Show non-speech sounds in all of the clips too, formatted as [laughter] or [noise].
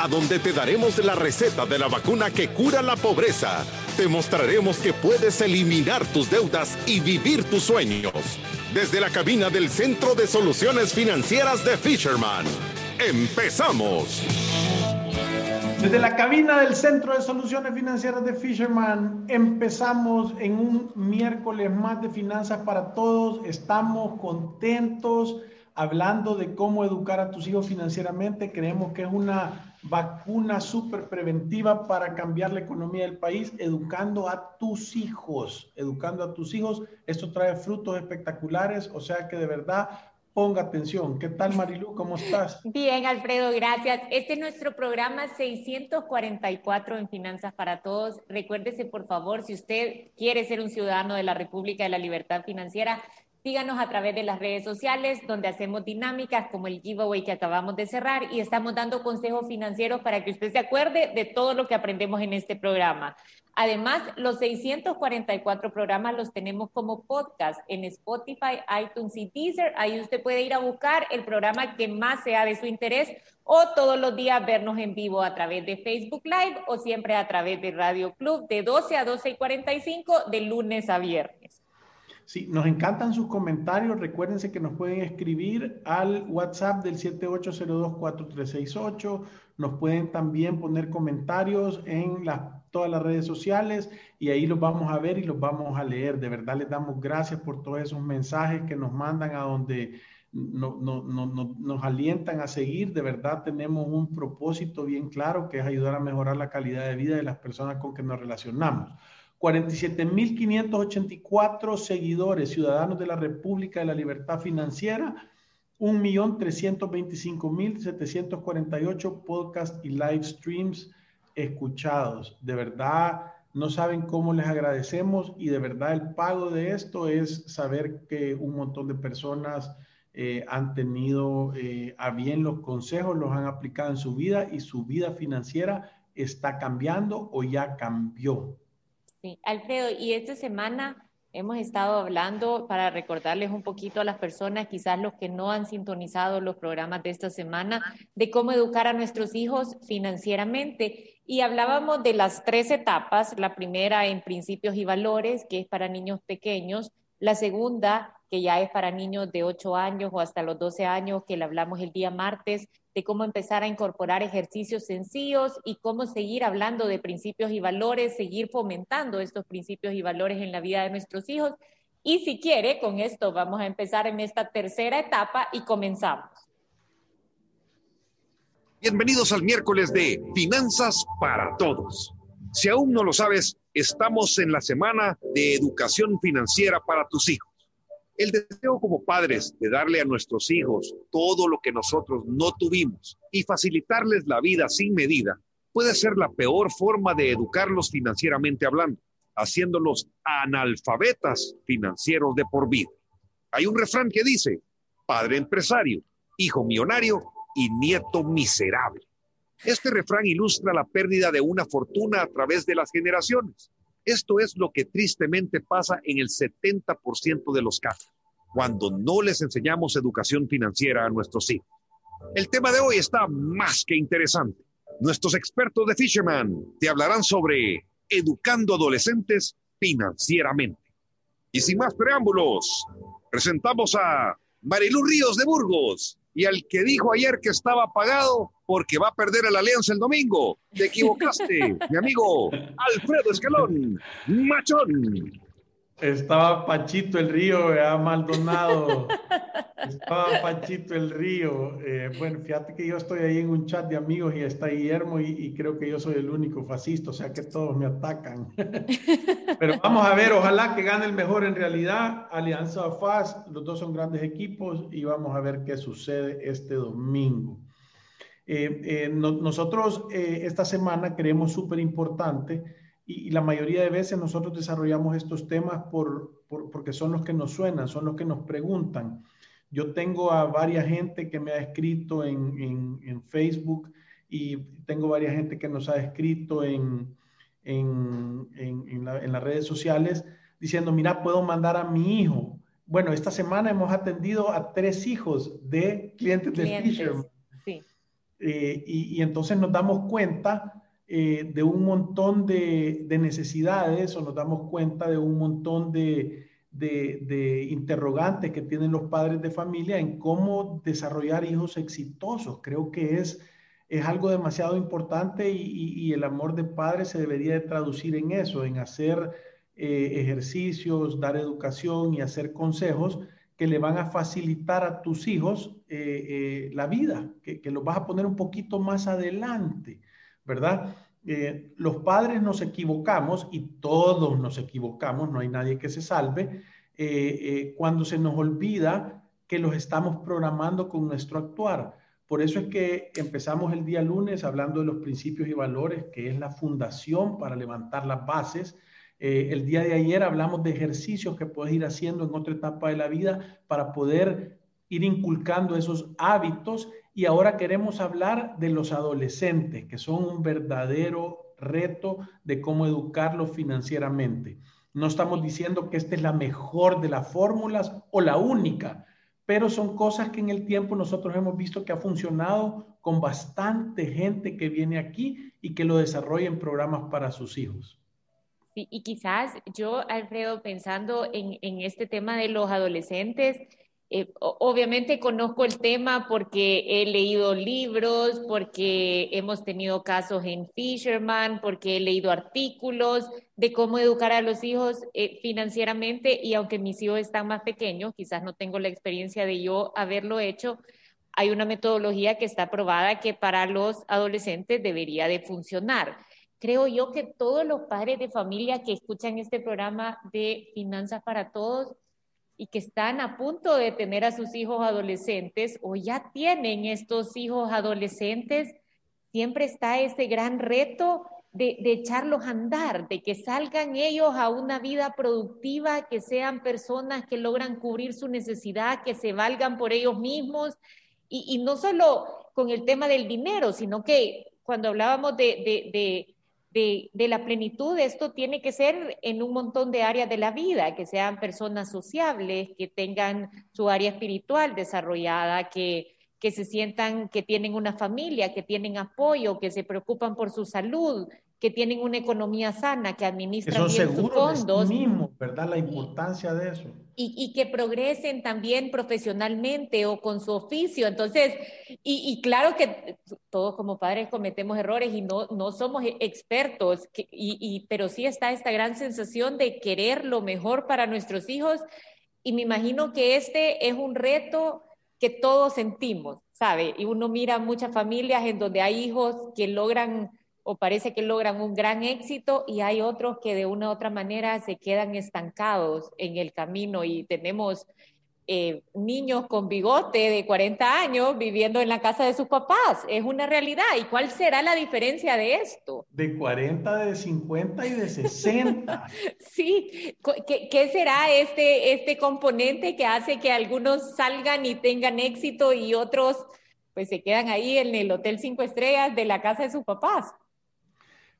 a donde te daremos la receta de la vacuna que cura la pobreza. Te mostraremos que puedes eliminar tus deudas y vivir tus sueños. Desde la cabina del Centro de Soluciones Financieras de Fisherman. ¡Empezamos! Desde la cabina del Centro de Soluciones Financieras de Fisherman empezamos en un miércoles más de finanzas para todos. Estamos contentos hablando de cómo educar a tus hijos financieramente. Creemos que es una vacuna súper preventiva para cambiar la economía del país, educando a tus hijos, educando a tus hijos. Esto trae frutos espectaculares, o sea que de verdad ponga atención. ¿Qué tal, Marilu? ¿Cómo estás? Bien, Alfredo, gracias. Este es nuestro programa 644 en Finanzas para Todos. Recuérdese, por favor, si usted quiere ser un ciudadano de la República de la Libertad Financiera, Síganos a través de las redes sociales donde hacemos dinámicas como el giveaway que acabamos de cerrar y estamos dando consejos financieros para que usted se acuerde de todo lo que aprendemos en este programa. Además, los 644 programas los tenemos como podcast en Spotify, iTunes y Deezer. Ahí usted puede ir a buscar el programa que más sea de su interés o todos los días vernos en vivo a través de Facebook Live o siempre a través de Radio Club de 12 a 12 y 45 de lunes a viernes. Sí, nos encantan sus comentarios. Recuérdense que nos pueden escribir al WhatsApp del 78024368. Nos pueden también poner comentarios en todas las redes sociales y ahí los vamos a ver y los vamos a leer. De verdad les damos gracias por todos esos mensajes que nos mandan a donde nos alientan a seguir. De verdad tenemos un propósito bien claro que es ayudar a mejorar la calidad de vida de las personas con que nos relacionamos. 47.584 seguidores, ciudadanos de la República de la Libertad Financiera, 1.325.748 podcasts y live streams escuchados. De verdad, no saben cómo les agradecemos y de verdad el pago de esto es saber que un montón de personas eh, han tenido eh, a bien los consejos, los han aplicado en su vida y su vida financiera está cambiando o ya cambió. Sí, Alfredo, y esta semana hemos estado hablando para recordarles un poquito a las personas, quizás los que no han sintonizado los programas de esta semana, de cómo educar a nuestros hijos financieramente. Y hablábamos de las tres etapas, la primera en principios y valores, que es para niños pequeños, la segunda, que ya es para niños de 8 años o hasta los 12 años, que le hablamos el día martes, de cómo empezar a incorporar ejercicios sencillos y cómo seguir hablando de principios y valores, seguir fomentando estos principios y valores en la vida de nuestros hijos. Y si quiere, con esto vamos a empezar en esta tercera etapa y comenzamos. Bienvenidos al miércoles de Finanzas para Todos. Si aún no lo sabes, estamos en la semana de educación financiera para tus hijos. El deseo como padres de darle a nuestros hijos todo lo que nosotros no tuvimos y facilitarles la vida sin medida puede ser la peor forma de educarlos financieramente hablando, haciéndolos analfabetas financieros de por vida. Hay un refrán que dice, padre empresario, hijo millonario y nieto miserable. Este refrán ilustra la pérdida de una fortuna a través de las generaciones esto es lo que tristemente pasa en el 70% de los casos, cuando no les enseñamos educación financiera a nuestros hijos. El tema de hoy está más que interesante. Nuestros expertos de Fisherman te hablarán sobre educando adolescentes financieramente. Y sin más preámbulos, presentamos a Marilú Ríos de Burgos y al que dijo ayer que estaba pagado porque va a perder el Alianza el domingo. Te equivocaste, [laughs] mi amigo Alfredo Escalón, machón. Estaba Pachito el Río, ¿verdad? Maldonado. Estaba Pachito el Río. Eh, bueno, fíjate que yo estoy ahí en un chat de amigos y está Guillermo y, creo que yo soy el único fascista, o sea que todos me atacan. [laughs] Pero vamos a ver, ojalá que gane el mejor en realidad. Alianza FAS, los dos son grandes equipos y vamos a ver qué sucede este domingo. Eh, eh, nosotros esta semana creemos súper importante y, la mayoría de veces nosotros desarrollamos estos temas por, porque son los que nos suenan, son los que nos preguntan. Yo tengo a varias gente que me ha escrito en, en, Facebook y tengo varias gente que nos ha escrito en, en, en las redes sociales diciendo, mira, puedo mandar a mi hijo. Bueno, esta semana hemos atendido a tres hijos de clientes, de Fisherman. Sí. Eh, y, y, entonces nos damos cuenta eh, de un montón de, necesidades o nos damos cuenta de un montón de, interrogantes que tienen los padres de familia en cómo desarrollar hijos exitosos. Creo que es, es algo demasiado importante y, el amor de padre se debería de traducir en eso, en hacer eh, ejercicios, dar educación y hacer consejos que le van a facilitar a tus hijos eh, la vida, que, que los vas a poner un poquito más adelante. ¿Verdad? Eh, los padres nos equivocamos y todos nos equivocamos, no hay nadie que se salve, eh, eh, cuando se nos olvida que los estamos programando con nuestro actuar. Por eso es que empezamos el día lunes hablando de los principios y valores, que es la fundación para levantar las bases. el día de ayer hablamos de ejercicios que puedes ir haciendo en otra etapa de la vida para poder ir inculcando esos hábitos y ahora queremos hablar de los adolescentes, que son un verdadero reto de cómo educarlos financieramente. No estamos diciendo que esta es la mejor de las fórmulas o la única, pero son cosas que en el tiempo nosotros hemos visto que ha funcionado con bastante gente que viene aquí y que lo desarrolla en programas para sus hijos. y quizás yo, Alfredo, pensando en, este tema de los adolescentes, eh, obviamente conozco el tema porque he leído libros, porque hemos tenido casos en Fisherman, porque he leído artículos de cómo educar a los hijos eh, financieramente y aunque mis hijos están más pequeños, quizás no tengo la experiencia de yo haberlo hecho, hay una metodología que está probada que para los adolescentes debería de funcionar. Creo yo que todos los padres de familia que escuchan este programa de Finanzas para Todos y que están a punto de tener a sus hijos adolescentes o ya tienen estos hijos adolescentes, siempre está ese gran reto de, echarlos a andar, de que salgan ellos a una vida productiva, que sean personas que logran cubrir su necesidad, que se valgan por ellos mismos, y, no solo con el tema del dinero, sino que cuando hablábamos de de, la plenitud, esto tiene que ser en un montón de áreas de la vida, que sean personas sociables, que tengan su área espiritual desarrollada, que, que se sientan que tienen una familia, que tienen apoyo, que se preocupan por su salud, que tienen una economía sana, que administran bien sus fondos. mismo, ¿verdad? La importancia de eso. Y, que progresen también profesionalmente o con su oficio. Entonces, y, claro que todos como padres cometemos errores y no, no somos expertos, y, pero sí está esta gran sensación de querer lo mejor para nuestros hijos. Y me imagino que este es un reto que todos sentimos, ¿sabe? Y uno mira muchas familias en donde hay hijos que logran o parece que logran un gran éxito y hay otros que de una u otra manera se quedan estancados en el camino y tenemos eh, niños con bigote de 40 años viviendo en la casa de sus papás. Es una realidad. ¿Y cuál será la diferencia de esto? De 40, de 50 y de 60. [laughs] sí, ¿Qué, ¿qué, será este, este componente que hace que algunos salgan y tengan éxito y otros pues se quedan ahí en el hotel cinco estrellas de la casa de sus papás?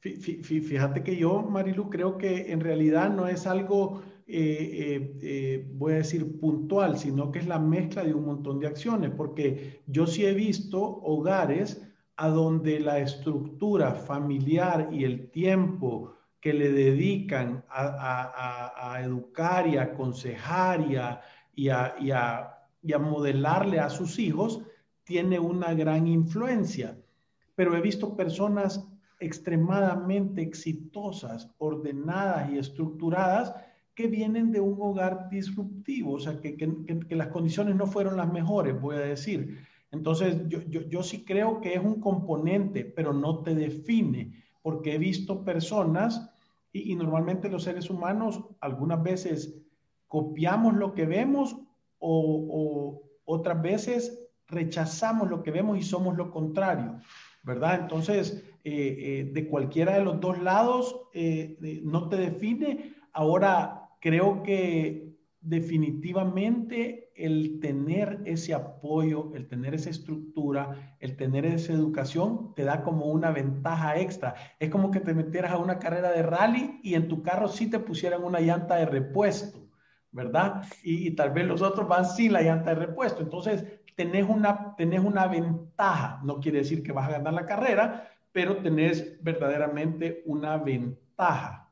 Fíjate que yo, Marilu, creo que en realidad no es algo, eh, eh, eh, voy a decir, puntual, sino que es la mezcla de un montón de acciones, porque yo sí he visto hogares a donde la estructura familiar y el tiempo que le dedican a, educar y a aconsejar y a, y a modelarle a sus hijos tiene una gran influencia. Pero he visto personas extremadamente exitosas, ordenadas y estructuradas que vienen de un hogar disruptivo, o sea, que, que, las condiciones no fueron las mejores, voy a decir. Entonces, yo, yo, yo, sí creo que es un componente, pero no te define, porque he visto personas, y, y normalmente los seres humanos algunas veces copiamos lo que vemos o, o otras veces rechazamos lo que vemos y somos lo contrario. ¿verdad? Entonces, de cualquiera de los dos lados no te define. Ahora, creo que definitivamente el tener ese apoyo, el tener esa estructura, el tener esa educación, te da como una ventaja extra. Es como que te metieras a una carrera de rally y en tu carro sí te pusieran una llanta de repuesto, ¿verdad? Y, tal vez los otros van sin la llanta de repuesto. Entonces, tenés una, tenés una ventaja. No quiere decir que vas a ganar la carrera, pero tenés verdaderamente una ventaja.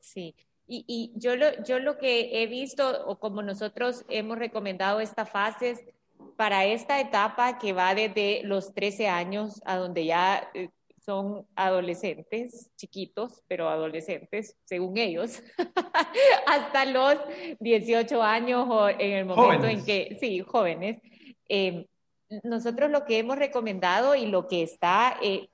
Sí. Y, yo, lo, yo lo que he visto, o como nosotros hemos recomendado esta fase, para esta etapa que va desde los 13 años a donde ya eh, son adolescentes, chiquitos, pero adolescentes, según ellos, [laughs] hasta los 18 años o en el momento en que, sí, jóvenes. Em, nosotros lo que hemos recomendado y lo que está eh,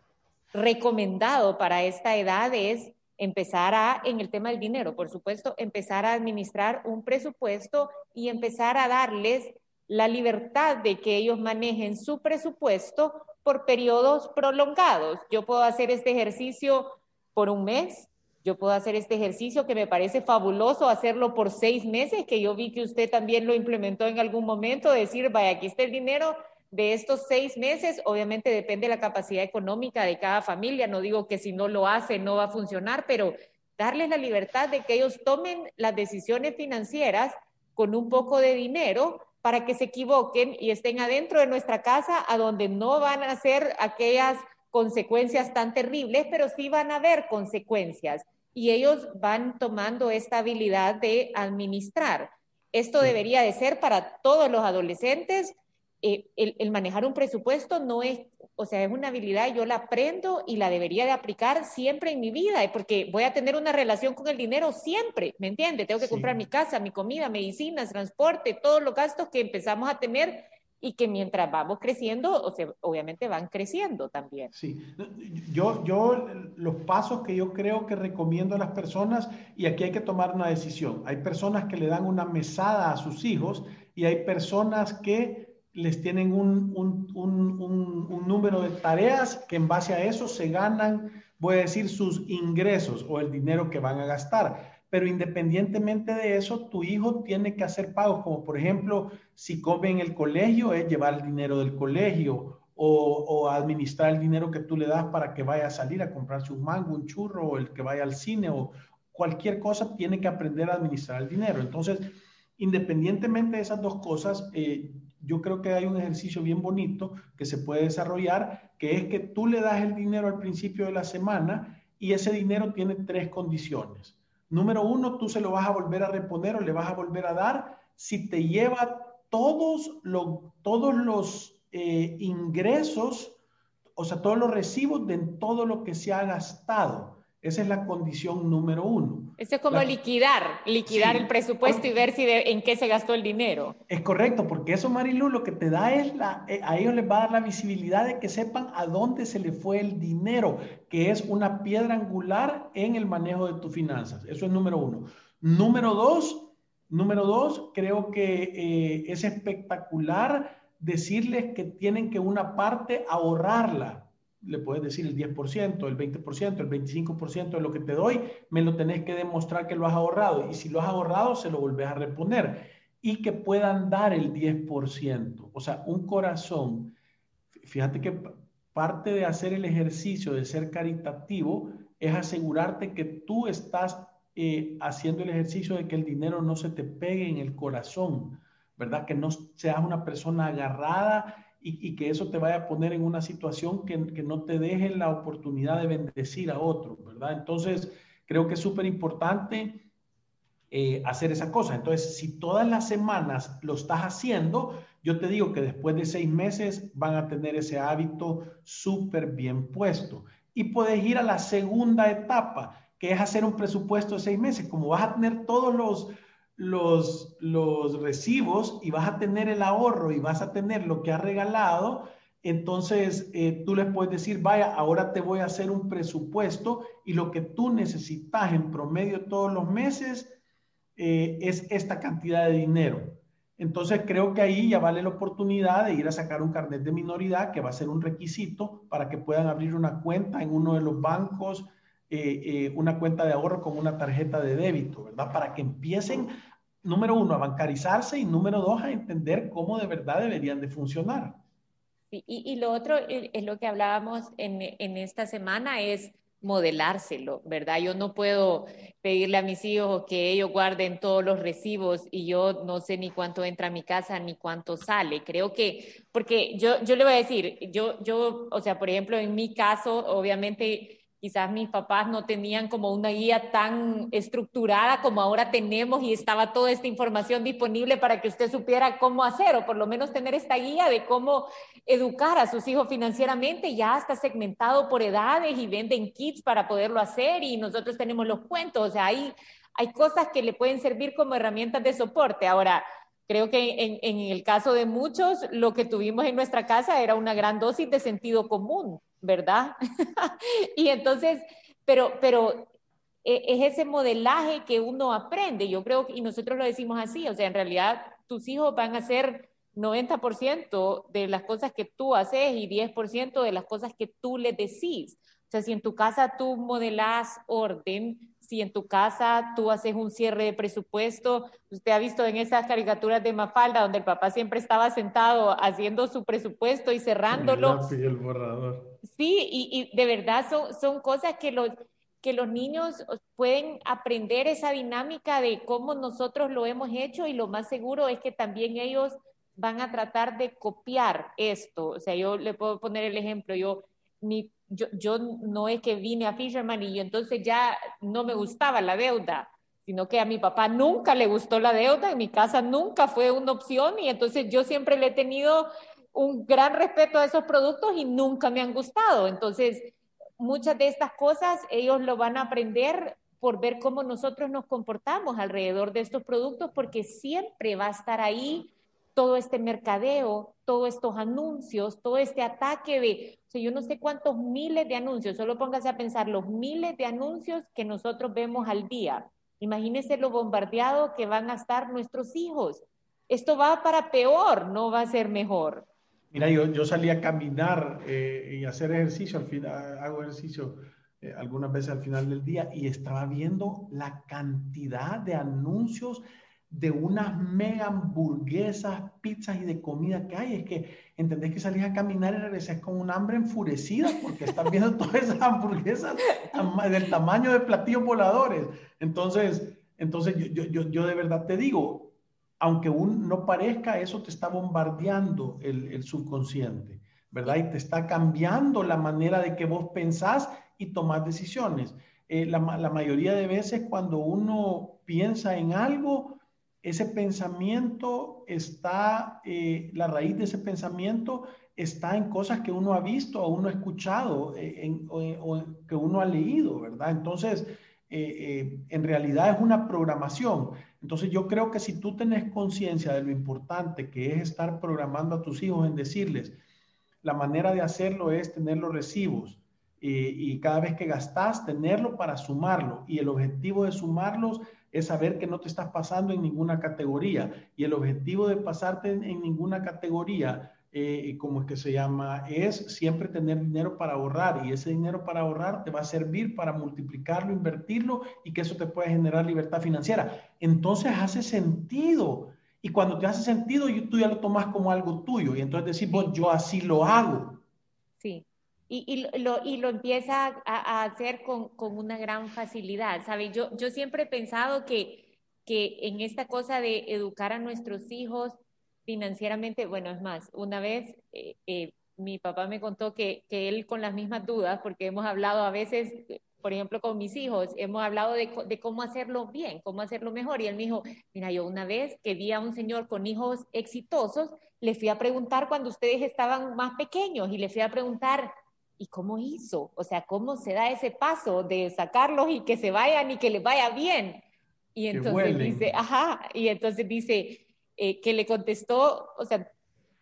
recomendado para esta edad es empezar a, en el tema del dinero, por supuesto, empezar a administrar un presupuesto y empezar a darles la libertad de que ellos manejen su presupuesto por periodos prolongados. Yo puedo hacer este ejercicio por un mes, yo puedo hacer este ejercicio que me parece fabuloso hacerlo por seis meses, que yo vi que usted también lo implementó en algún momento, decir, vaya, aquí está el dinero, de estos seis meses, obviamente depende de la capacidad económica de cada familia, no digo que si no lo hace no va a funcionar, pero darles la libertad de que ellos tomen las decisiones financieras con un poco de dinero para que se equivoquen y estén adentro de nuestra casa, a donde no van a ser aquellas consecuencias tan terribles, pero sí van a haber consecuencias. Y ellos van tomando esta habilidad de administrar. Esto debería de ser para todos los adolescentes, eh, el, manejar un presupuesto no es, o sea, es una habilidad, yo la aprendo y la debería de aplicar siempre en mi vida, porque voy a tener una relación con el dinero siempre, ¿me entiende? Tengo que comprar mi casa, mi comida, medicinas, transporte, todos los gastos que empezamos a tener y que mientras vamos creciendo, o sea, obviamente van creciendo también. Sí, yo, yo los pasos que yo creo que recomiendo a las personas, y aquí hay que tomar una decisión, hay personas que le dan una mesada a sus hijos y hay personas que les tienen un, número de tareas que en base a eso se ganan, voy a decir, sus ingresos o el dinero que van a gastar. Pero independientemente de eso, tu hijo tiene que hacer pagos, como por ejemplo, si come en el colegio, es llevar el dinero del colegio o, o, administrar el dinero que tú le das para que vaya a salir a comprarse un mango, un churro, o el que vaya al cine o cualquier cosa, tiene que aprender a administrar el dinero. Entonces, independientemente de esas dos cosas, eh, yo creo que hay un ejercicio bien bonito que se puede desarrollar, que es que tú le das el dinero al principio de la semana y ese dinero tiene tres condiciones. Número uno, tú se lo vas a volver a reponer o le vas a volver a dar si te lleva todos, los todos los eh, ingresos, o sea, todos los recibos de todo lo que se ha gastado. Esa es la condición número uno. Eso es como liquidar, liquidar el presupuesto y ver si en qué se gastó el dinero. Es correcto, porque eso, Marilu, lo que te da es la, eh, a ellos les va a dar la visibilidad de que sepan a dónde se le fue el dinero, que es una piedra angular en el manejo de tus finanzas. Eso es número uno. Número dos, número dos, creo que eh, es espectacular decirles que tienen que una parte ahorrarla le puedes decir el 10%, el 20%, el 25% de lo que te doy, me lo tenés que demostrar que lo has ahorrado. Y si lo has ahorrado, se lo volvés a reponer. Y que puedan dar el 10%. O sea, un corazón. Fíjate que parte de hacer el ejercicio de ser caritativo es asegurarte que tú estás eh, haciendo el ejercicio de que el dinero no se te pegue en el corazón, ¿verdad? Que no seas una persona agarrada y, que eso te vaya a poner en una situación que, no te deje la oportunidad de bendecir a otro, ¿verdad? Entonces, creo que es súper importante eh, hacer esa cosa. Entonces, si todas las semanas lo estás haciendo, yo te digo que después de seis meses van a tener ese hábito súper bien puesto. Y puedes ir a la segunda etapa, que es hacer un presupuesto de seis meses. Como vas a tener todos los los, los recibos y vas a tener el ahorro y vas a tener lo que has regalado, entonces eh, tú les puedes decir, vaya, ahora te voy a hacer un presupuesto y lo que tú necesitas en promedio todos los meses eh, es esta cantidad de dinero. Entonces creo que ahí ya vale la oportunidad de ir a sacar un carnet de minoridad que va a ser un requisito para que puedan abrir una cuenta en uno de los bancos, eh, eh, una cuenta de ahorro con una tarjeta de débito, ¿verdad? Para que empiecen, número uno, a bancarizarse y número dos, a entender cómo de verdad deberían de funcionar. Y, y, lo otro es lo que hablábamos en, en esta semana, es modelárselo, ¿verdad? Yo no puedo pedirle a mis hijos que ellos guarden todos los recibos y yo no sé ni cuánto entra a mi casa ni cuánto sale. Creo que, porque yo, yo le voy a decir, yo, yo, o sea, por ejemplo, en mi caso, obviamente quizás mis papás no tenían como una guía tan estructurada como ahora tenemos y estaba toda esta información disponible para que usted supiera cómo hacer o por lo menos tener esta guía de cómo educar a sus hijos financieramente. Ya está segmentado por edades y venden kits para poderlo hacer y nosotros tenemos los cuentos. O sea, hay, hay cosas que le pueden servir como herramientas de soporte. Ahora, Creo que en, en, el caso de muchos, lo que tuvimos en nuestra casa era una gran dosis de sentido común. ¿Verdad? [laughs] y entonces, pero, pero e, es ese modelaje que uno aprende, yo creo, y nosotros lo decimos así, o sea, en realidad tus hijos van a hacer 90% de las cosas que tú haces y 10% de las cosas que tú les decís. O sea, si en tu casa tú modelas orden, si en tu casa tú haces un cierre de presupuesto, usted ha visto en esas caricaturas de Mafalda donde el papá siempre estaba sentado haciendo su presupuesto y cerrándolo. El el borrador. Sí, y, y, de verdad son, son cosas que los, que los niños pueden aprender esa dinámica de cómo nosotros lo hemos hecho y lo más seguro es que también ellos van a tratar de copiar esto. O sea, yo le puedo poner el ejemplo, yo, mi yo, yo no es que vine a Fisherman y entonces ya no me gustaba la deuda, sino que a mi papá nunca le gustó la deuda, en mi casa nunca fue una opción y entonces yo siempre le he tenido un gran respeto a esos productos y nunca me han gustado. Entonces, muchas de estas cosas ellos lo van a aprender por ver cómo nosotros nos comportamos alrededor de estos productos, porque siempre va a estar ahí todo este mercadeo, todos estos anuncios, todo este ataque de, o sea, yo no sé cuántos miles de anuncios, solo póngase a pensar los miles de anuncios que nosotros vemos al día. Imagínense lo bombardeado que van a estar nuestros hijos. Esto va para peor, no va a ser mejor. Mira, yo, yo salí a caminar eh, y hacer ejercicio, al final hago ejercicio eh, algunas veces al final del día y estaba viendo la cantidad de anuncios de unas mega hamburguesas, pizzas y de comida que hay. Es que entendés que salís a caminar y regresás con un hambre enfurecida porque estás viendo [laughs] todas esas hamburguesas del tamaño de platillos voladores. Entonces, entonces yo, yo, yo de verdad te digo, aunque un, no parezca, eso te está bombardeando el, subconsciente, ¿verdad? Y te está cambiando la manera de que vos pensás y tomás decisiones. Eh, la, la mayoría de veces cuando uno piensa en algo, ese pensamiento está, eh, la raíz de ese pensamiento está en cosas que uno ha visto o uno ha escuchado eh, o, que uno ha leído, ¿verdad? Entonces, eh, en realidad es una programación. Entonces yo creo que si tú tenés conciencia de lo importante que es estar programando a tus hijos en decirles, la manera de hacerlo es tener los recibos y cada vez que gastas, tenerlo para sumarlo. Y el objetivo de sumarlos es saber que no te estás pasando en ninguna categoría. Y el objetivo de pasarte en, ninguna categoría, eh, como es que se llama, es siempre tener dinero para ahorrar. Y ese dinero para ahorrar te va a servir para multiplicarlo, invertirlo y que eso te pueda generar libertad financiera. Entonces hace sentido. Y cuando te hace sentido, tú ya lo tomas como algo tuyo. Y entonces decís, yo así lo hago. Sí y, y, lo, y lo empieza a, a hacer con, con, una gran facilidad, ¿sabe? Yo, yo siempre he pensado que, que en esta cosa de educar a nuestros hijos financieramente, bueno, es más, una vez eh, eh, mi papá me contó que, que, él con las mismas dudas, porque hemos hablado a veces, por ejemplo, con mis hijos, hemos hablado de, de, cómo hacerlo bien, cómo hacerlo mejor. Y él me dijo, mira, yo una vez que vi a un señor con hijos exitosos, le fui a preguntar cuando ustedes estaban más pequeños y le fui a preguntar, ¿Y cómo hizo? O sea, ¿cómo se da ese paso de sacarlos y que se vayan y que les vaya bien? Y entonces dice, ajá, y entonces dice eh, que le contestó, o sea,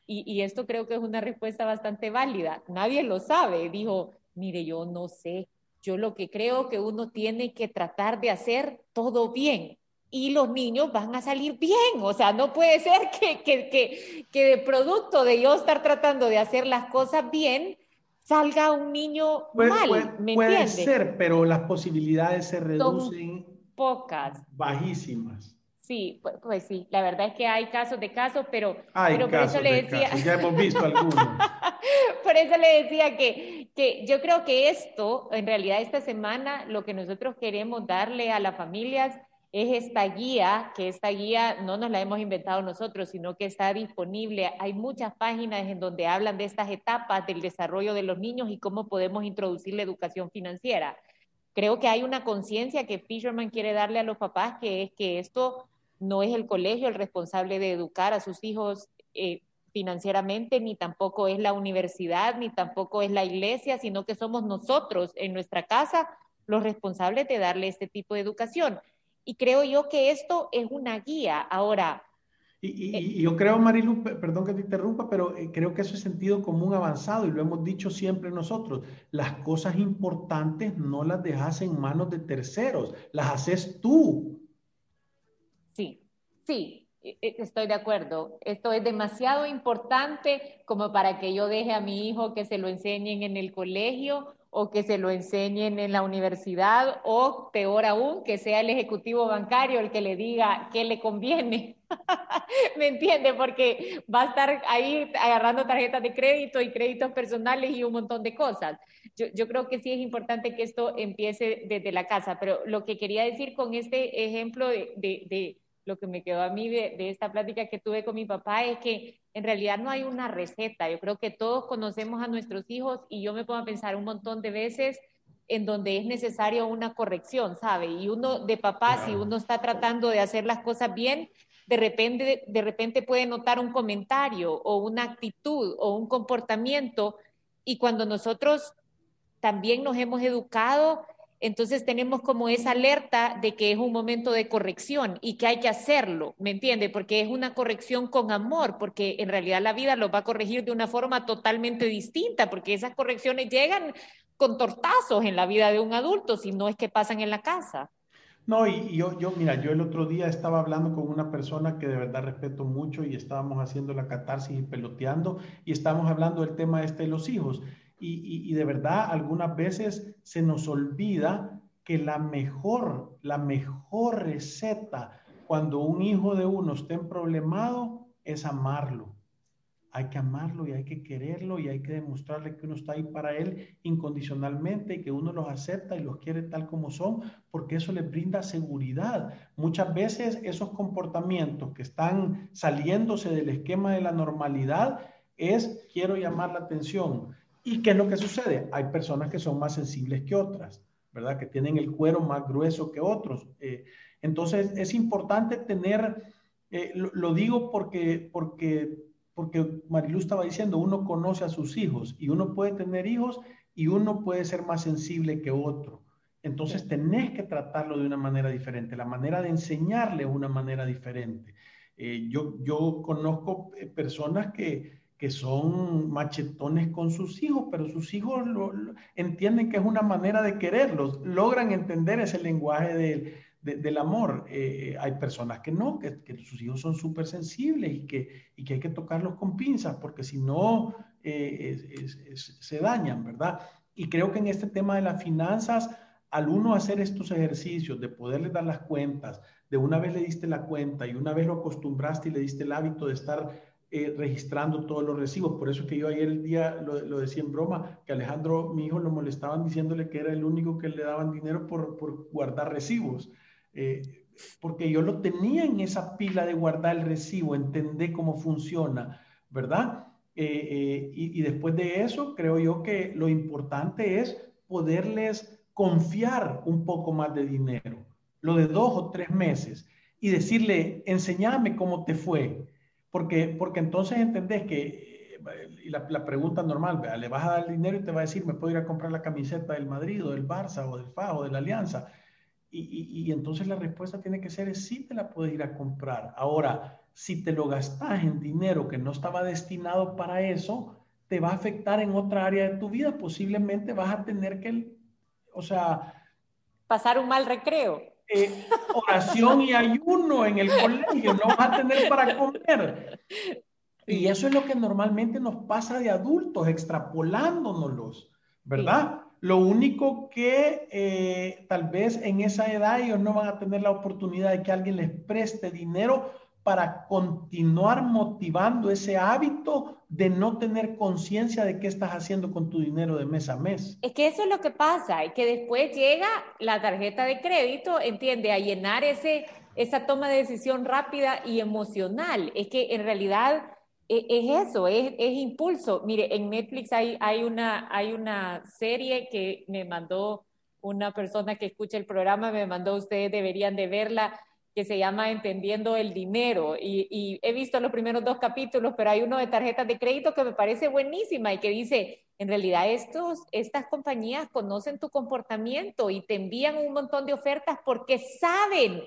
y, y, esto creo que es una respuesta bastante válida, nadie lo sabe, dijo, mire, yo no sé, yo lo que creo que uno tiene que tratar de hacer todo bien y los niños van a salir bien. O sea, no puede ser que, que, que, que de producto de yo estar tratando de hacer las cosas bien, salga un niño mal. Puede, puede ser, pero las posibilidades se reducen. pocas. Bajísimas. Sí, pues, pues, sí, la verdad es que hay casos de casos, pero, hay pero por eso le decía. Ya [laughs] hemos visto algunos. por eso le decía que, que yo creo que esto, en realidad, esta semana, lo que nosotros queremos darle a las familias es esta guía, que esta guía no nos la hemos inventado nosotros, sino que está disponible. Hay muchas páginas en donde hablan de estas etapas del desarrollo de los niños y cómo podemos introducir la educación financiera. Creo que hay una conciencia que Fisherman quiere darle a los papás, que es que esto no es el colegio el responsable de educar a sus hijos eh, financieramente, ni tampoco es la universidad, ni tampoco es la iglesia, sino que somos nosotros en nuestra casa los responsables de darle este tipo de educación. Y creo yo que esto es una guía. Ahora, y, eh, yo creo, Marilu, perdón que te interrumpa, pero eh, creo que eso es sentido común avanzado y lo hemos dicho siempre nosotros. Las cosas importantes no las dejas en manos de terceros, las haces tú. Sí, e, e, estoy de acuerdo. Esto es demasiado importante como para que yo deje a mi hijo que se lo enseñen en el colegio o que se lo enseñen en la universidad o peor aún, que sea el ejecutivo bancario el que le diga qué le conviene. [laughs] ¿Me entiende? Porque va a estar ahí agarrando tarjetas de crédito y créditos personales y un montón de cosas. Yo, yo, creo que sí es importante que esto empiece desde la casa, pero lo que quería decir con este ejemplo de, de lo que me quedó a mí de, esta plática que tuve con mi papá es que en realidad no hay una receta. Yo creo que todos conocemos a nuestros hijos y yo me pongo a pensar un montón de veces en donde es necesario una corrección, ¿sabe? Y uno de papá, si uno está tratando de hacer las cosas bien, de repente, de repente puede notar un comentario o una actitud o un comportamiento y cuando nosotros también nos hemos educado entonces tenemos como esa alerta de que es un momento de corrección y que hay que hacerlo, ¿me entiende? Porque es una corrección con amor, porque en realidad la vida lo va a corregir de una forma totalmente distinta, porque esas correcciones llegan con tortazos en la vida de un adulto, si no es que pasan en la casa. No, y yo, yo, mira, yo el otro día estaba hablando con una persona que de verdad respeto mucho y estábamos haciendo la catarsis y peloteando y estábamos hablando del tema este de los hijos y, de verdad algunas veces se nos olvida que la mejor, la mejor receta cuando un hijo de uno esté problemado es amarlo. Hay que amarlo y hay que quererlo y hay que demostrarle que uno está ahí para él incondicionalmente y que uno los acepta y los quiere tal como son, porque eso les brinda seguridad. Muchas veces esos comportamientos que están saliéndose del esquema de la normalidad es quiero llamar la atención, ¿Y qué es lo que sucede? Hay personas que son más sensibles que otras, ¿verdad? Que tienen el cuero más grueso que otros. Eh, entonces, es importante tener, eh, lo, digo porque, porque, porque Marilu estaba diciendo, uno conoce a sus hijos y uno puede tener hijos y uno puede ser más sensible que otro. Entonces, tenés que tratarlo de una manera diferente. La manera de enseñarle una manera diferente. Eh, yo, yo conozco personas que que son machetones con sus hijos, pero sus hijos lo, entienden que es una manera de quererlos, logran entender ese lenguaje del amor. Eh, hay personas que no, que, sus hijos son súper sensibles y que, y que hay que tocarlos con pinzas, porque si no, eh, se dañan, ¿verdad? Y creo que en este tema de las finanzas, al uno hacer estos ejercicios de poderle dar las cuentas, de una vez le diste la cuenta y una vez lo acostumbraste y le diste el hábito de estar eh, registrando todos los recibos. Por eso que yo ayer el día lo, decía en broma, que Alejandro, mi hijo, lo molestaban diciéndole que era el único que le daban dinero por, por guardar recibos. Eh, porque yo lo tenía en esa pila de guardar el recibo, entender cómo funciona, ¿verdad? Eh, y, y después de eso, creo yo que lo importante es poderles confiar un poco más de dinero, lo de dos o tres meses, y decirle, enséñame cómo te fue, porque, porque entonces entendés que, y la, pregunta normal, le vas a dar el dinero y te va a decir, me puedo ir a comprar la camiseta del Madrid o del Barça o del FA o de la Alianza. Y, y, y, entonces la respuesta tiene que ser, sí te la puedes ir a comprar. Ahora, si te lo gastas en dinero que no estaba destinado para eso, te va a afectar en otra área de tu vida. Posiblemente vas a tener que, o sea... Pasar un mal recreo eh, oración y ayuno en el colegio, no vas a tener para comer. Y eso es lo que normalmente nos pasa de adultos, extrapolándonos, ¿verdad? Lo único que eh, tal vez en esa edad ellos no van a tener la oportunidad de que alguien les preste dinero para continuar motivando ese hábito de no tener conciencia de qué estás haciendo con tu dinero de mes a mes. Es que eso es lo que pasa, es que después llega la tarjeta de crédito, entiende, a llenar ese, esa toma de decisión rápida y emocional. Es que en realidad e, es, eso, es, es, impulso. Mire, en Netflix hay, hay, una, hay una serie que me mandó una persona que escucha el programa, me mandó, ustedes deberían de verla que se llama Entendiendo el Dinero. Y, he visto los primeros dos capítulos, pero hay uno de tarjetas de crédito que me parece buenísima y que dice, en realidad estos, estas compañías conocen tu comportamiento y te envían un montón de ofertas porque saben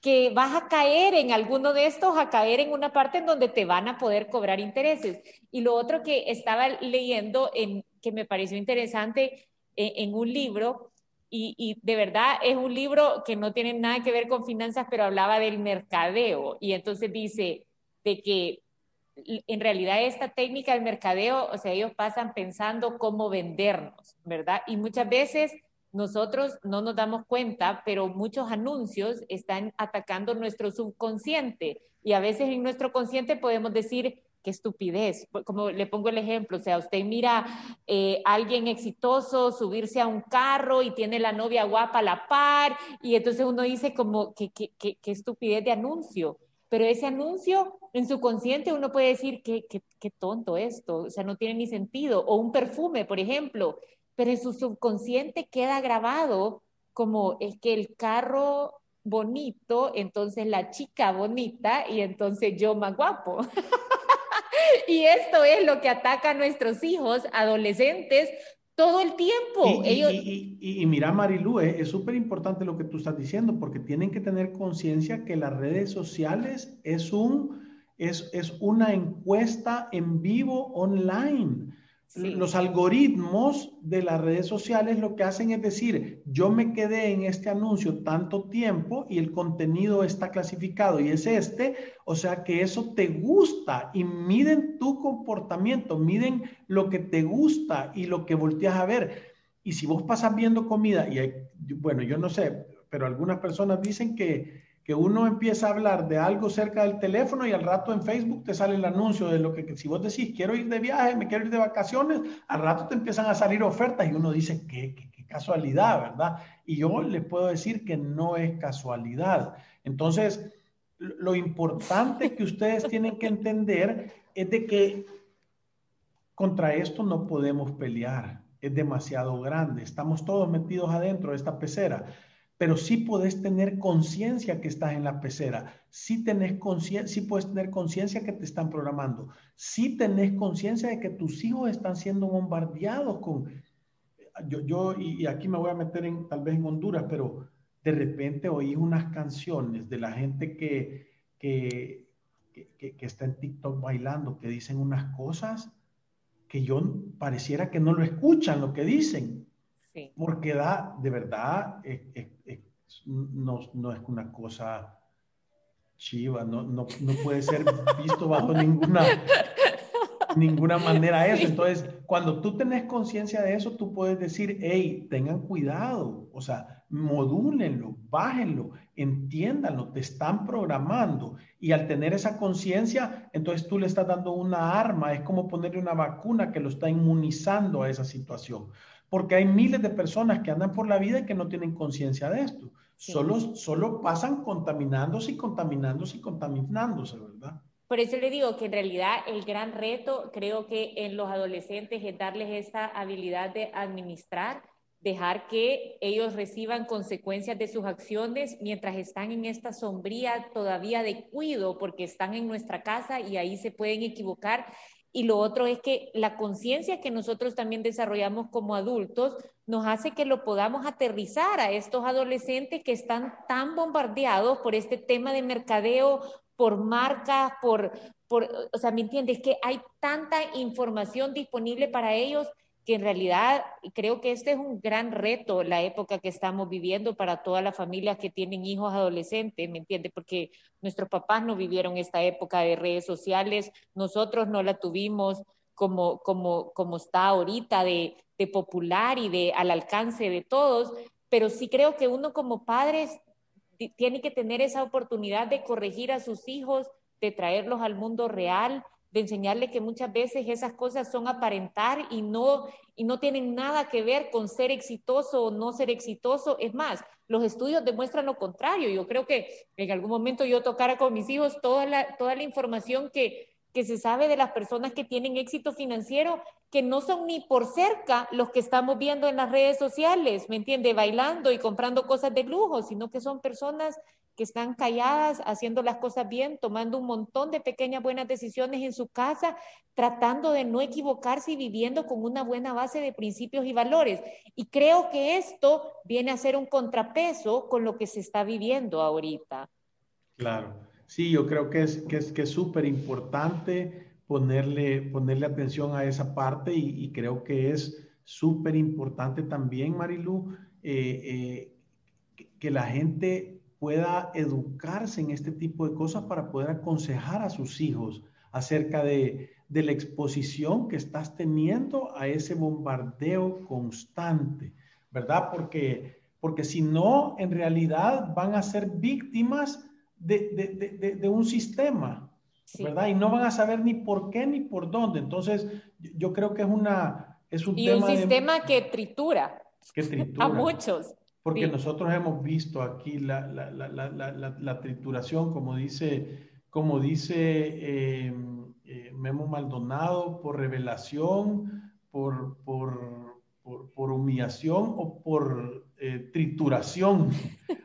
que vas a caer en alguno de estos, a caer en una parte en donde te van a poder cobrar intereses. Y lo otro que estaba leyendo, en, que me pareció interesante eh, en un libro, y, de verdad es un libro que no tiene nada que ver con finanzas, pero hablaba del mercadeo. Y entonces dice de que en realidad esta técnica del mercadeo, o sea, ellos pasan pensando cómo vendernos, ¿verdad? Y muchas veces nosotros no nos damos cuenta, pero muchos anuncios están atacando nuestro subconsciente. Y a veces en nuestro consciente podemos decir, qué estupidez. Como le pongo el ejemplo, o sea, usted mira a eh, alguien exitoso subirse a un carro y tiene la novia guapa a la par, y entonces uno dice como, qué, qué, qué, qué estupidez de anuncio. Pero ese anuncio, en su consciente, uno puede decir, qué, qué, qué tonto esto, o sea, no tiene ni sentido. O un perfume, por ejemplo, pero en su subconsciente queda grabado como es que el carro bonito, entonces la chica bonita y entonces yo más guapo. [laughs] [laughs] y esto es lo que ataca a nuestros hijos, adolescentes, todo el tiempo. Y, Ellos... y, mira, Marilu, es súper importante lo que tú estás diciendo, porque tienen que tener conciencia que las redes sociales es, un, es, es una encuesta en vivo online. Los algoritmos de las redes sociales lo que hacen es decir, yo me quedé en este anuncio tanto tiempo y el contenido está clasificado y es este, o sea que eso te gusta y miden tu comportamiento, miden lo que te gusta y lo que volteas a ver. Y si vos pasas viendo comida, y bueno, yo no sé, pero algunas personas dicen que que uno empieza a hablar de algo cerca del teléfono y al rato en Facebook te sale el anuncio de lo que, si vos decís, quiero ir de viaje, me quiero ir de vacaciones, al rato te empiezan a salir ofertas y uno dice, qué, qué, casualidad, ¿verdad? Y yo les puedo decir que no es casualidad. Entonces, lo importante que ustedes tienen que entender es de que contra esto no podemos pelear, es demasiado grande, estamos todos metidos adentro de esta pecera pero sí puedes tener conciencia que estás en la pecera, sí, tenés sí puedes tener conciencia que te están programando, sí tenés conciencia de que tus hijos están siendo bombardeados con, yo, yo y, aquí me voy a meter en, tal vez en Honduras, pero de repente oí unas canciones de la gente que, que, que, que está en TikTok bailando, que dicen unas cosas que yo pareciera que no lo escuchan lo que dicen. Porque da, de verdad, no, no, es una cosa chiva, no, no, no puede ser visto bajo [laughs] ninguna, ninguna manera eso. Entonces, cuando tú tenés conciencia de eso, tú puedes decir, hey, tengan cuidado, o sea, modúlenlo, bájenlo, entiéndanlo, te están programando. Y al tener esa conciencia, entonces tú le estás dando una arma, es como ponerle una vacuna que lo está inmunizando a esa situación porque hay miles de personas que andan por la vida y que no tienen conciencia de esto. Solo, solo pasan contaminándose y contaminándose y contaminándose, ¿verdad? Por eso le digo que en realidad el gran reto creo que en los adolescentes es darles esa habilidad de administrar, dejar que ellos reciban consecuencias de sus acciones mientras están en esta sombría todavía de cuido, porque están en nuestra casa y ahí se pueden equivocar y lo otro es que la conciencia que nosotros también desarrollamos como adultos nos hace que lo podamos aterrizar a estos adolescentes que están tan bombardeados por este tema de mercadeo, por marcas, por, por, o sea, ¿me entiendes? Que hay tanta información disponible para ellos que en realidad creo que este es un gran reto, la época que estamos viviendo para todas las familias que tienen hijos adolescentes, ¿me entiende? Porque nuestros papás no vivieron esta época de redes sociales, nosotros no la tuvimos como, como, como está ahorita de, de popular y de al alcance de todos, pero sí creo que uno como padres tiene que tener esa oportunidad de corregir a sus hijos, de traerlos al mundo real, de enseñarle que muchas veces esas cosas son aparentar y no, y no tienen nada que ver con ser exitoso o no ser exitoso. Es más, los estudios demuestran lo contrario. Yo creo que en algún momento yo tocara con mis hijos toda la, toda la información que, que se sabe de las personas que tienen éxito financiero, que no son ni por cerca los que estamos viendo en las redes sociales, ¿me entiende? Bailando y comprando cosas de lujo, sino que son personas que están calladas, haciendo las cosas bien, tomando un montón de pequeñas buenas decisiones en su casa, tratando de no equivocarse y viviendo con una buena base de principios y valores. Y creo que esto viene a ser un contrapeso con lo que se está viviendo ahorita. Claro, sí, yo creo que es que es que súper importante ponerle, ponerle atención a esa parte y, creo que es súper importante también, Marilu, eh, eh, que la gente pueda educarse en este tipo de cosas para poder aconsejar a sus hijos acerca de, la exposición que estás teniendo a ese bombardeo constante, ¿verdad? Porque, porque si no, en realidad van a ser víctimas de, un sistema, ¿verdad? Y no van a saber ni por qué ni por dónde. Entonces, yo creo que es una... Es un y un sistema que tritura. Que [laughs] tritura. A muchos. Porque nosotros hemos visto aquí la, la, la, la, trituración, como dice, como dice em, eh, Memo Maldonado, por revelación, por, por, por, humillación o por eh, trituración. [laughs]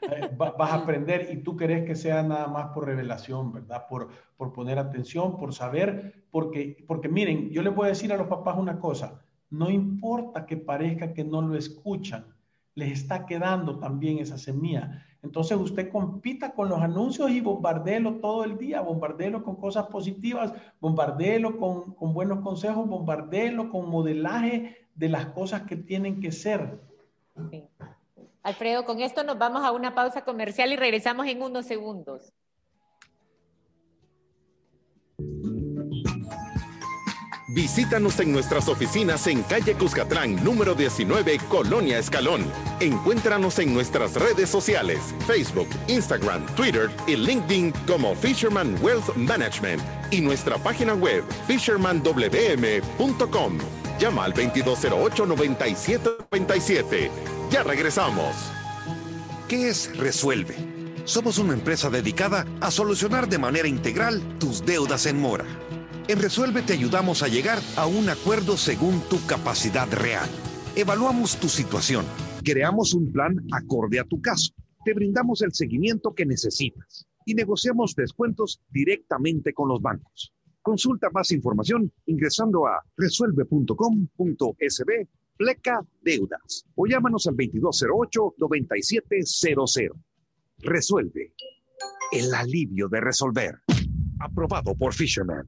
Eh, vas a aprender y tú querés que sea nada más por revelación, ¿verdad? Por, por poner atención, por saber, porque, porque miren, yo les voy a decir a los papás una cosa, no importa que parezca que no lo escuchan les está quedando también esa semilla. Entonces usted compita con los anuncios y bombardelo todo el día, bombardelo con cosas positivas, bombardelo con, con buenos consejos, bombardelo con modelaje de las cosas que tienen que ser. Alfredo, con esto nos vamos a una pausa comercial y regresamos en unos segundos. Visítanos en nuestras oficinas en calle Cuscatlán, número 19, Colonia Escalón. Encuéntranos en nuestras redes sociales, Facebook, Instagram, Twitter y LinkedIn como Fisherman Wealth Management y nuestra página web fishermanwm.com. Llama al 2208-9797. Ya regresamos. ¿Qué es Resuelve? Somos una empresa dedicada a solucionar de manera integral tus deudas en mora en Resuelve te ayudamos a llegar a un acuerdo según tu capacidad real. Evaluamos tu situación, creamos un plan acorde a tu caso, te brindamos el seguimiento que necesitas y negociamos descuentos directamente con los bancos. Consulta más información ingresando a resuelve.com.sb pleca deudas o llámanos al 2208-9700. Resuelve. El alivio de resolver. Aprobado por Fisherman.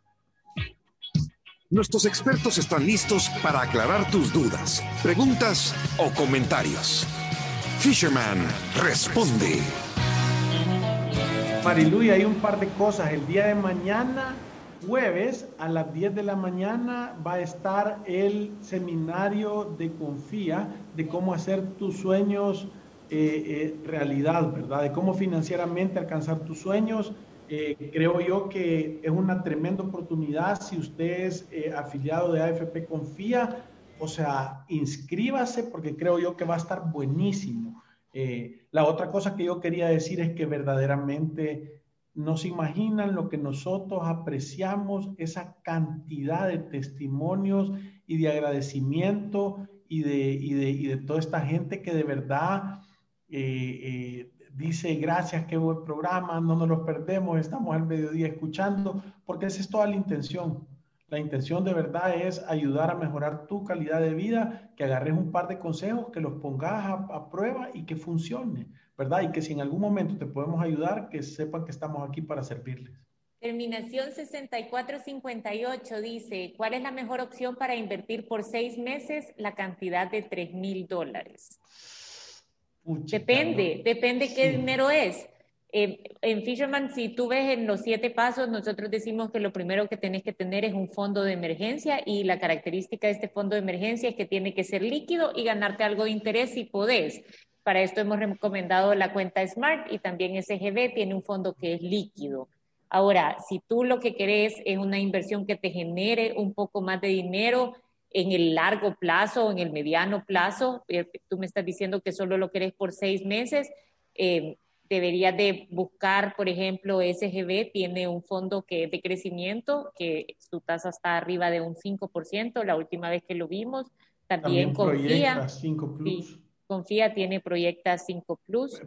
Nuestros expertos están listos para aclarar tus dudas, preguntas o comentarios. Fisherman responde. Marilu, hay un par de cosas. El día de mañana, jueves, a las 10 de la mañana, va a estar el seminario de Confía de cómo hacer tus sueños eh, eh, realidad, ¿verdad? De cómo financieramente alcanzar tus sueños eh, creo yo que es una tremenda oportunidad si usted es eh, afiliado de AFP Confía, o sea, inscríbase porque creo yo que va a estar buenísimo. Eh, la otra cosa que yo quería decir es que verdaderamente no se imaginan lo que nosotros apreciamos, esa cantidad de testimonios y de agradecimiento y de, y de, y de toda esta gente que de verdad eh, eh, dice gracias, qué buen programa, no nos los perdemos, estamos al mediodía escuchando, porque esa es toda la intención. La intención de verdad es ayudar a mejorar tu calidad de vida, que agarres un par de consejos, que los pongas a, prueba y que funcione, ¿verdad? Y que si en algún momento te podemos ayudar, que sepan que estamos aquí para servirles. Terminación 6458 dice, ¿cuál es la mejor opción para invertir por seis meses la cantidad de 3 mil dólares? Depende, depende qué dinero es. Eh, en Fisherman, si tú ves en los siete pasos, nosotros decimos que lo primero que tenés que tener es un fondo de emergencia y la característica de este fondo de emergencia es que tiene que ser líquido y ganarte algo de interés si podés. Para esto hemos recomendado la cuenta Smart y también SGB tiene un fondo que es líquido. Ahora, si tú lo que querés es una inversión que te genere un poco más de dinero en el largo plazo en el mediano plazo, eh, tú me estás diciendo que solo lo querés por seis meses, eh, deberías de buscar, por ejemplo, SGB tiene un fondo que es de crecimiento, que su tasa está arriba de un 5%, la última vez que lo vimos. También, confía. 5 plus. Confía tiene Proyecta 5 Plus.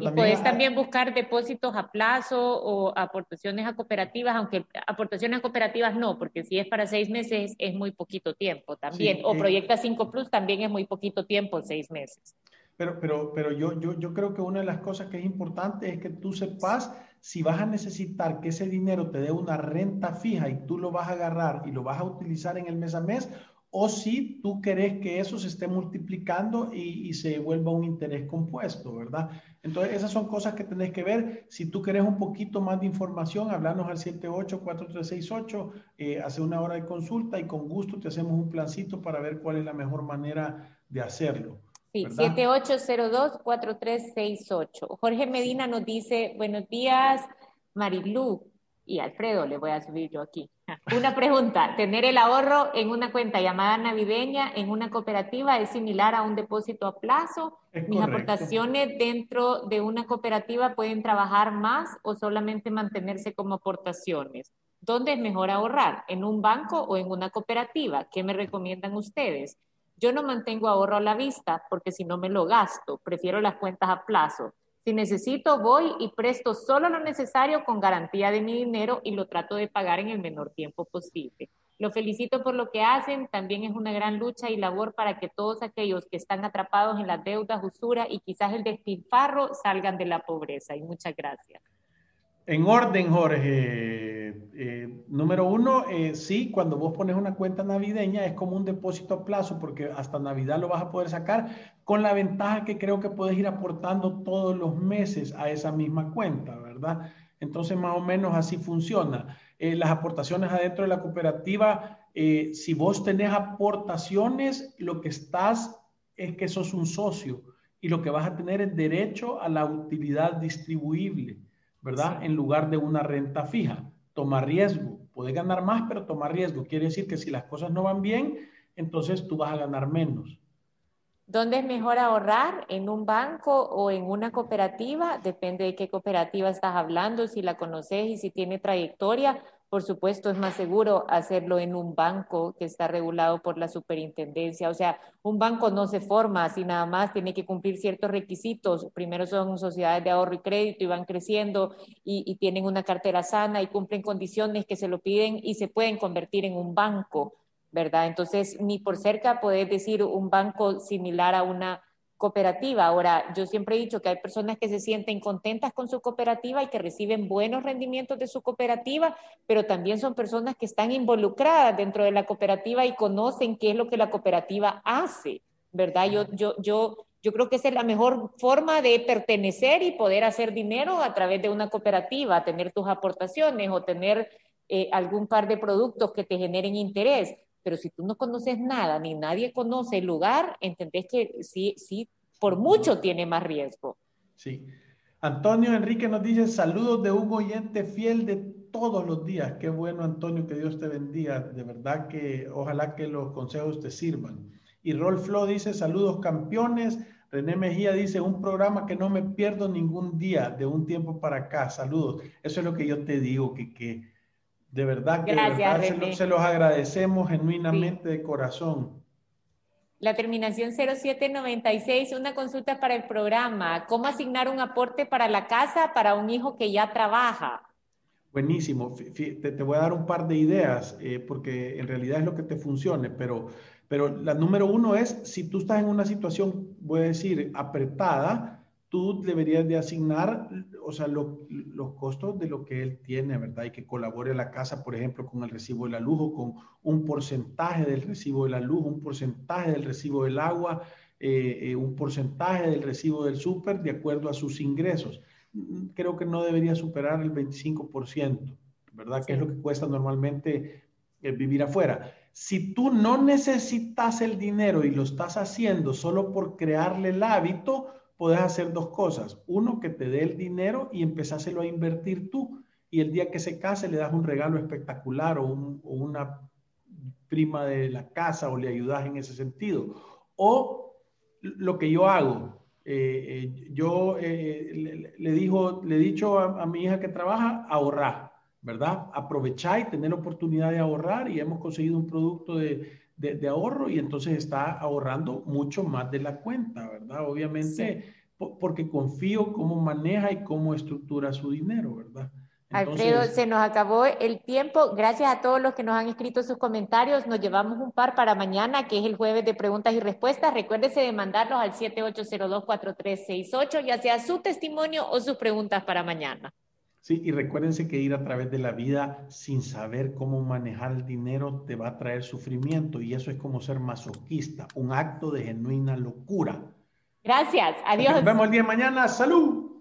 y, puedes también buscar depósitos a plazo o aportaciones a cooperativas, aunque aportaciones a cooperativas no, porque si es para seis meses es muy poquito tiempo también. o eh, Proyecta 5 Plus también es muy poquito tiempo, seis meses. Pero, pero, pero yo, yo, yo creo que una de las cosas que es importante es que tú sepas si vas a necesitar que ese dinero te dé una renta fija y tú lo vas a agarrar y lo vas a utilizar en el mes a mes, o si tú querés que eso se esté multiplicando y, y, se vuelva un interés compuesto, ¿verdad? Entonces, esas son cosas que tenés que ver. Si tú querés un poquito más de información, hablarnos al 784368, eh, hace una hora de consulta y con gusto te hacemos un plancito para ver cuál es la mejor manera de hacerlo. Sí, 7802-4368. Jorge Medina nos dice, buenos días, Marilú y Alfredo, le voy a subir yo aquí. Una pregunta, ¿tener el ahorro en una cuenta llamada navideña en una cooperativa es similar a un depósito a plazo? ¿Mis aportaciones dentro de una cooperativa pueden trabajar más o solamente mantenerse como aportaciones? ¿Dónde es mejor ahorrar? ¿En un banco o en una cooperativa? ¿Qué me recomiendan ustedes? Yo no mantengo ahorro a la vista porque si no me lo gasto, prefiero las cuentas a plazo. Si necesito, voy y presto solo lo necesario con garantía de mi dinero y lo trato de pagar en el menor tiempo posible. Lo felicito por lo que hacen, también es una gran lucha y labor para que todos aquellos que están atrapados en las deudas, usura y quizás el despilfarro salgan de la pobreza. Y muchas gracias. En orden, Jorge. Eh, número uno, eh, sí, cuando vos pones una cuenta navideña es como un depósito a plazo porque hasta Navidad lo vas a poder sacar con la ventaja que creo que puedes ir aportando todos los meses a esa misma cuenta, ¿verdad? Entonces, más o menos así funciona. Eh, las aportaciones adentro de la cooperativa, si vos tenés aportaciones, lo que estás es que sos un socio y lo que vas a tener es derecho a la utilidad distribuible. ¿Verdad? En lugar de una renta fija. Toma riesgo. Puede ganar más, pero toma riesgo. Quiere decir que si las cosas no van bien, entonces tú vas a ganar menos. ¿Dónde es mejor ahorrar? ¿En un banco o en una cooperativa? Depende de qué cooperativa estás hablando, si la conoces y si tiene trayectoria por supuesto, es más seguro hacerlo en un banco que está regulado por la superintendencia. O sea, un banco no se forma así nada más, tiene que cumplir ciertos requisitos. Primero son sociedades de ahorro y crédito y van creciendo y, tienen una cartera sana y cumplen condiciones que se lo piden y se pueden convertir en un banco, ¿verdad? Entonces, ni por cerca podés decir un banco similar a una cooperativa. Ahora, yo siempre he dicho que hay personas que se sienten contentas con su cooperativa y que reciben buenos rendimientos de su cooperativa, pero también son personas que están involucradas dentro de la cooperativa y conocen qué es lo que la cooperativa hace, ¿verdad? Yo, yo, yo, yo creo que esa es la mejor forma de pertenecer y poder hacer dinero a través de una cooperativa, tener tus aportaciones o tener eh, algún par de productos que te generen interés pero si tú no conoces nada, ni nadie conoce el lugar, entendés que sí, sí, por mucho tiene más riesgo. Sí. Antonio Enrique nos dice saludos de un oyente fiel de todos los días. Qué bueno, Antonio, que Dios te bendiga. De verdad que ojalá que los consejos te sirvan. Y Rolf Flo dice saludos campeones. René Mejía dice un programa que no me pierdo ningún día de un tiempo para acá. Saludos. Eso es lo que yo te digo, que, que de verdad que se, los agradecemos genuinamente de corazón. La terminación 0796, una consulta para el programa. ¿Cómo asignar un aporte para la casa para un hijo que ya trabaja? Buenísimo. Te, voy a dar un par de ideas eh, porque en realidad es lo que te funcione, pero, pero la número uno es, si tú estás en una situación, voy a decir, apretada, tú deberías de asignar, o sea, los costos de lo que él tiene, ¿verdad? Y que colabore la casa, por ejemplo, con el recibo de la luz o con un porcentaje del recibo de la luz, un porcentaje del recibo del agua, eh, eh, un porcentaje del recibo del súper de acuerdo a sus ingresos. Creo que no debería superar el 25%, ¿verdad? Que es lo que cuesta normalmente eh, vivir afuera. Si tú no necesitas el dinero y lo estás haciendo solo por crearle el hábito, puedes hacer dos cosas. Uno, que te dé el dinero y empezáselo a invertir tú. Y el día que se case le das un regalo espectacular o, una prima de la casa o le ayudas en ese sentido. O lo que yo hago, eh, eh, yo eh, le, dijo, le he dicho a, mi hija que trabaja, ahorrar, ¿verdad? Aprovechar y tener la oportunidad de ahorrar y hemos conseguido un producto de, de, ahorro y entonces está ahorrando mucho más de la cuenta, ¿verdad? Obviamente, porque confío cómo maneja y cómo estructura su dinero, ¿verdad? Alfredo, se nos acabó el tiempo. Gracias a todos los que nos han escrito sus comentarios. Nos llevamos un par para mañana, que es el jueves de preguntas y respuestas. Recuérdese de mandarlos al 7802-4368, ya sea su testimonio o sus preguntas para mañana. Sí, y recuérdense que ir a través de la vida sin saber cómo manejar el dinero te va a traer sufrimiento y eso es como ser masoquista, un acto de genuina locura. Gracias, adiós. Nos vemos el día de mañana, salud.